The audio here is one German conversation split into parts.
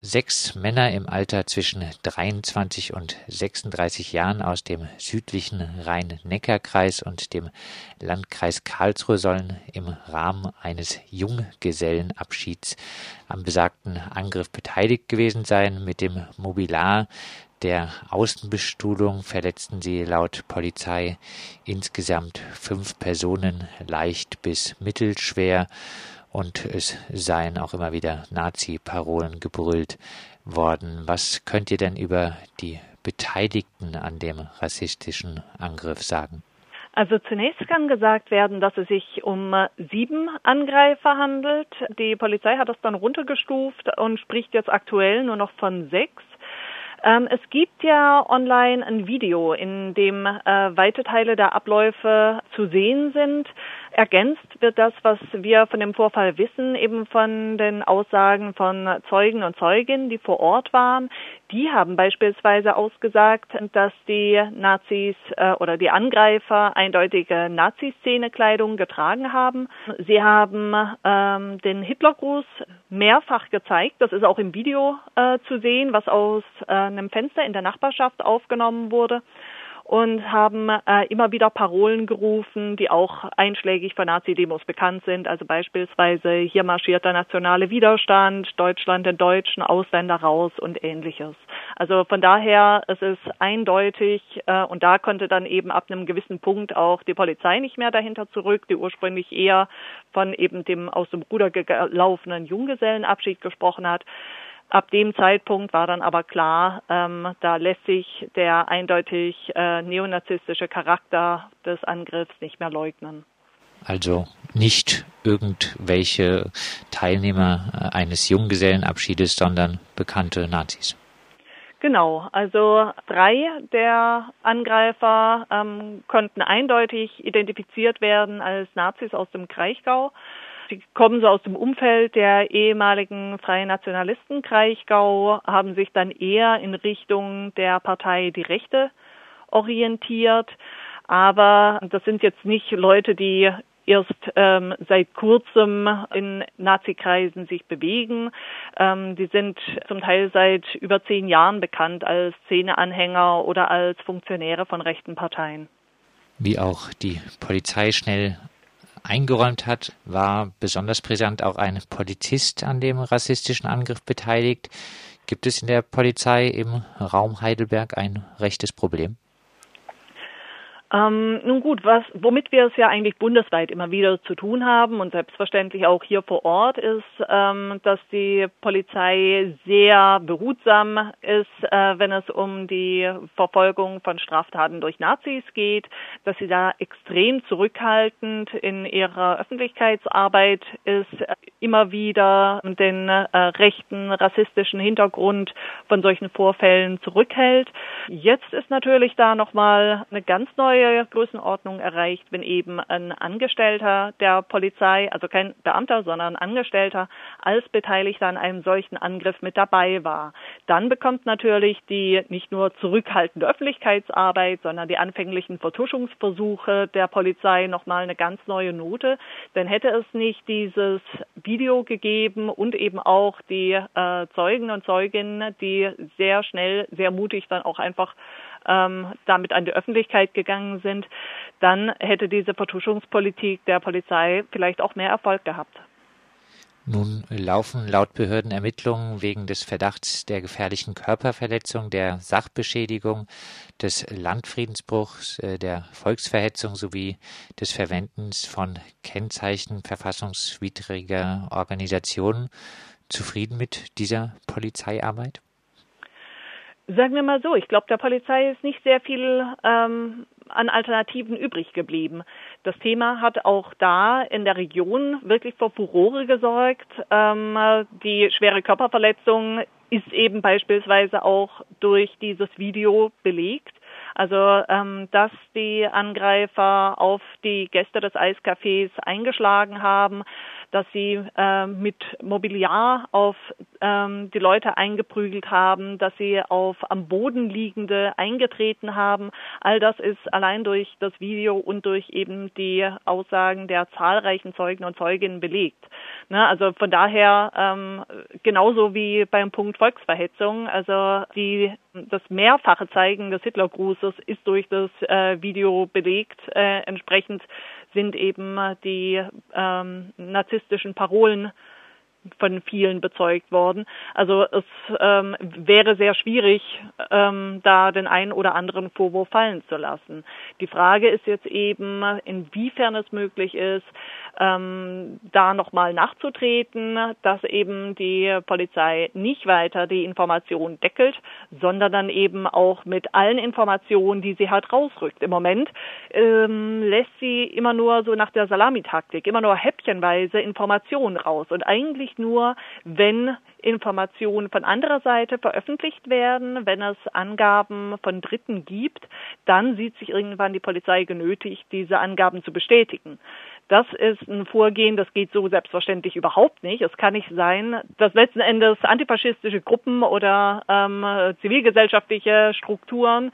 Sechs Männer im Alter zwischen 23 und 36 Jahren aus dem südlichen Rhein-Neckar-Kreis und dem Landkreis Karlsruhe sollen im Rahmen eines Junggesellenabschieds am besagten Angriff beteiligt gewesen sein. Mit dem Mobilar der Außenbestuhlung verletzten sie laut Polizei insgesamt fünf Personen leicht bis mittelschwer und es seien auch immer wieder Nazi-Parolen gebrüllt worden. Was könnt ihr denn über die Beteiligten an dem rassistischen Angriff sagen? Also zunächst kann gesagt werden, dass es sich um sieben Angreifer handelt. Die Polizei hat das dann runtergestuft und spricht jetzt aktuell nur noch von sechs. Ähm, es gibt ja online ein Video, in dem äh, weite Teile der Abläufe zu sehen sind. Ergänzt wird das, was wir von dem Vorfall wissen, eben von den Aussagen von Zeugen und Zeuginnen, die vor Ort waren. Die haben beispielsweise ausgesagt, dass die Nazis äh, oder die Angreifer eindeutige Nazi-Szene-Kleidung getragen haben. Sie haben ähm, den Hitlergruß mehrfach gezeigt. Das ist auch im Video äh, zu sehen, was aus äh, einem Fenster in der Nachbarschaft aufgenommen wurde und haben äh, immer wieder Parolen gerufen, die auch einschlägig für Nazi-Demos bekannt sind. Also beispielsweise hier marschiert der nationale Widerstand, Deutschland den Deutschen, Ausländer raus und ähnliches. Also von daher, es ist eindeutig äh, und da konnte dann eben ab einem gewissen Punkt auch die Polizei nicht mehr dahinter zurück, die ursprünglich eher von eben dem aus dem Ruder gelaufenen Junggesellenabschied gesprochen hat. Ab dem Zeitpunkt war dann aber klar, ähm, da lässt sich der eindeutig äh, neonazistische Charakter des Angriffs nicht mehr leugnen. Also nicht irgendwelche Teilnehmer äh, eines Junggesellenabschiedes, sondern bekannte Nazis. Genau, also drei der Angreifer ähm, konnten eindeutig identifiziert werden als Nazis aus dem Kraichgau. Sie kommen so aus dem Umfeld der ehemaligen Freien Nationalisten Kraichgau, haben sich dann eher in Richtung der Partei Die Rechte orientiert. Aber das sind jetzt nicht Leute, die erst ähm, seit kurzem in Nazi-Kreisen sich bewegen. Ähm, die sind zum Teil seit über zehn Jahren bekannt als Szeneanhänger oder als Funktionäre von rechten Parteien. Wie auch die Polizei schnell eingeräumt hat, war besonders brisant auch ein Polizist an dem rassistischen Angriff beteiligt. Gibt es in der Polizei im Raum Heidelberg ein rechtes Problem? Ähm, nun gut, was, womit wir es ja eigentlich bundesweit immer wieder zu tun haben und selbstverständlich auch hier vor Ort ist, ähm, dass die Polizei sehr behutsam ist, äh, wenn es um die Verfolgung von Straftaten durch Nazis geht, dass sie da extrem zurückhaltend in ihrer Öffentlichkeitsarbeit ist, immer wieder den äh, rechten rassistischen Hintergrund von solchen Vorfällen zurückhält. Jetzt ist natürlich da nochmal eine ganz neue neue Größenordnung erreicht, wenn eben ein Angestellter der Polizei, also kein Beamter, sondern ein Angestellter, als Beteiligter an einem solchen Angriff mit dabei war. Dann bekommt natürlich die nicht nur zurückhaltende Öffentlichkeitsarbeit, sondern die anfänglichen Vertuschungsversuche der Polizei nochmal eine ganz neue Note. Denn hätte es nicht dieses Video gegeben und eben auch die äh, Zeugen und Zeuginnen, die sehr schnell, sehr mutig dann auch einfach ähm, damit an die Öffentlichkeit gegangen sind, dann hätte diese Vertuschungspolitik der Polizei vielleicht auch mehr Erfolg gehabt. Nun laufen laut Behörden Ermittlungen wegen des Verdachts der gefährlichen Körperverletzung, der Sachbeschädigung, des Landfriedensbruchs, äh, der Volksverhetzung sowie des Verwendens von Kennzeichen verfassungswidriger Organisationen. Zufrieden mit dieser Polizeiarbeit? Sagen wir mal so, ich glaube, der Polizei ist nicht sehr viel ähm, an Alternativen übrig geblieben. Das Thema hat auch da in der Region wirklich für Furore gesorgt. Ähm, die schwere Körperverletzung ist eben beispielsweise auch durch dieses Video belegt. Also, ähm, dass die Angreifer auf die Gäste des Eiscafés eingeschlagen haben, dass sie äh, mit Mobiliar auf ähm, die Leute eingeprügelt haben, dass sie auf am Boden liegende eingetreten haben. All das ist allein durch das Video und durch eben die Aussagen der zahlreichen Zeugen und Zeuginnen belegt. Ne, also von daher ähm, genauso wie beim Punkt Volksverhetzung, also die das mehrfache Zeigen des Hitlergrußes ist durch das äh, Video belegt. Äh, entsprechend sind eben die ähm, narzisstischen Parolen von vielen bezeugt worden. Also es ähm, wäre sehr schwierig, ähm, da den einen oder anderen Vorwurf fallen zu lassen. Die Frage ist jetzt eben, inwiefern es möglich ist, ähm, da nochmal nachzutreten, dass eben die Polizei nicht weiter die Information deckelt, sondern dann eben auch mit allen Informationen, die sie halt rausrückt. Im Moment ähm, lässt sie immer nur so nach der Salamitaktik, immer nur häppchenweise Informationen raus und eigentlich nur, wenn Informationen von anderer Seite veröffentlicht werden, wenn es Angaben von Dritten gibt, dann sieht sich irgendwann die Polizei genötigt, diese Angaben zu bestätigen. Das ist ein Vorgehen, das geht so selbstverständlich überhaupt nicht. Es kann nicht sein, dass letzten Endes antifaschistische Gruppen oder ähm, zivilgesellschaftliche Strukturen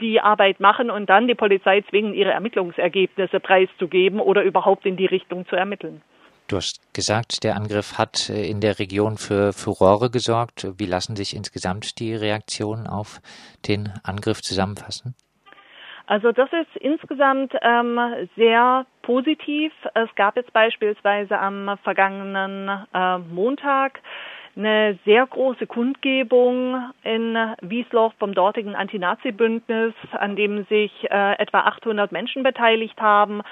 die Arbeit machen und dann die Polizei zwingen, ihre Ermittlungsergebnisse preiszugeben oder überhaupt in die Richtung zu ermitteln. Du hast gesagt, der Angriff hat äh, in der Region für Furore gesorgt. Wie lassen sich insgesamt die Reaktionen auf den Angriff zusammenfassen? Also das ist insgesamt ähm, sehr positiv. Es gab jetzt beispielsweise am vergangenen äh, Montag eine sehr große Kundgebung in Wiesloch vom dortigen Anti-Nazi-Bündnis, an dem sich äh, etwa 800 Menschen beteiligt haben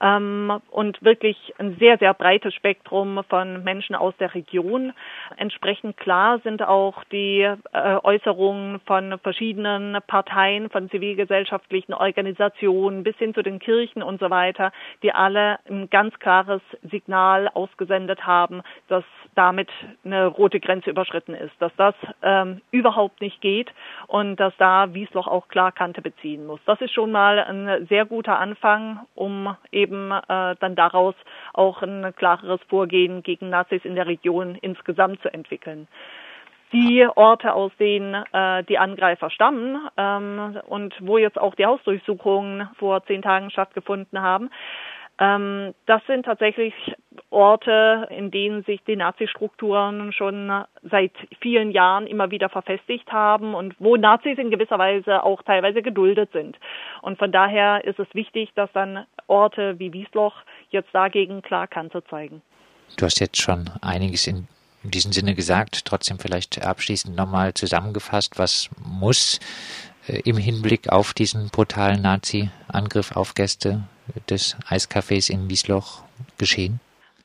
ähm, und wirklich ein sehr, sehr breites Spektrum von Menschen aus der Region. Entsprechend klar sind auch die äh, Äußerungen von verschiedenen Parteien, von zivilgesellschaftlichen Organisationen bis hin zu den Kirchen und so weiter, die alle ein ganz klares Signal ausgesendet haben, dass damit eine rote Grenze überschritten ist, dass das ähm, überhaupt nicht geht und dass da Wiesloch auch klar Kante beziehen muss. Das ist schon mal ein sehr guter Anfang, um eben äh, dann daraus auch ein klareres Vorgehen gegen Nazis in der Region insgesamt zu entwickeln. Die Orte, aus denen äh, die Angreifer stammen ähm, und wo jetzt auch die Hausdurchsuchungen vor zehn Tagen stattgefunden haben, ähm, das sind tatsächlich Orte, in denen sich die Nazi-Strukturen schon seit vielen Jahren immer wieder verfestigt haben und wo Nazis in gewisser Weise auch teilweise geduldet sind. Und von daher ist es wichtig, dass dann Orte wie Wiesloch jetzt dagegen klar Kante zeigen. Du hast jetzt schon einiges in diesem Sinne gesagt, trotzdem vielleicht abschließend nochmal zusammengefasst, was muss äh, im Hinblick auf diesen brutalen Nazi-Angriff auf Gäste des Eiscafés in Wiesloch geschehen?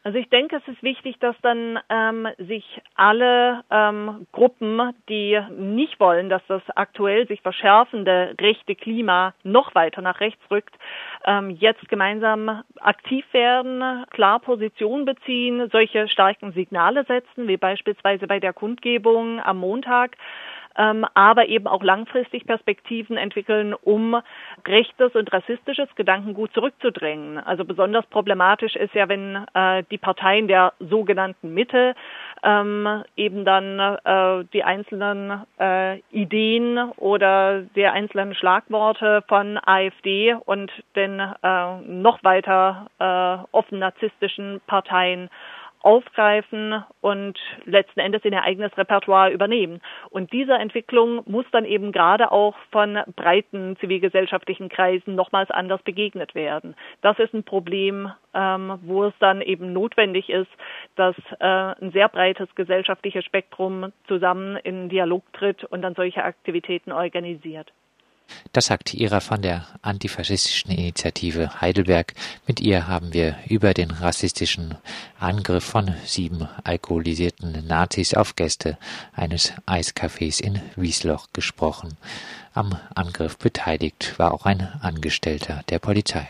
Also ich denke, es ist wichtig, dass dann ähm, sich alle ähm, Gruppen, die nicht wollen, dass das aktuell sich verschärfende rechte Klima noch weiter nach rechts rückt, ähm, jetzt gemeinsam aktiv werden, klar Position beziehen, solche starken Signale setzen, wie beispielsweise bei der Kundgebung am Montag ähm, aber eben auch langfristig Perspektiven entwickeln, um rechtes und rassistisches Gedankengut zurückzudrängen. Also besonders problematisch ist ja, wenn äh, die Parteien der sogenannten Mitte ähm, eben dann äh, die einzelnen äh, Ideen oder die einzelnen Schlagworte von AfD und den äh, noch weiter äh, offen narzisstischen Parteien aufgreifen und letzten Endes in ihr eigenes Repertoire übernehmen. Und dieser Entwicklung muss dann eben gerade auch von breiten zivilgesellschaftlichen Kreisen nochmals anders begegnet werden. Das ist ein Problem, ähm, wo es dann eben notwendig ist, dass äh, ein sehr breites gesellschaftliches Spektrum zusammen in Dialog tritt und dann solche Aktivitäten organisiert. Das sagt Ira von der antifaschistischen Initiative Heidelberg. Mit ihr haben wir über den rassistischen Angriff von sieben alkoholisierten Nazis auf Gäste eines Eiscafés in Wiesloch gesprochen. Am Angriff beteiligt war auch ein Angestellter der Polizei.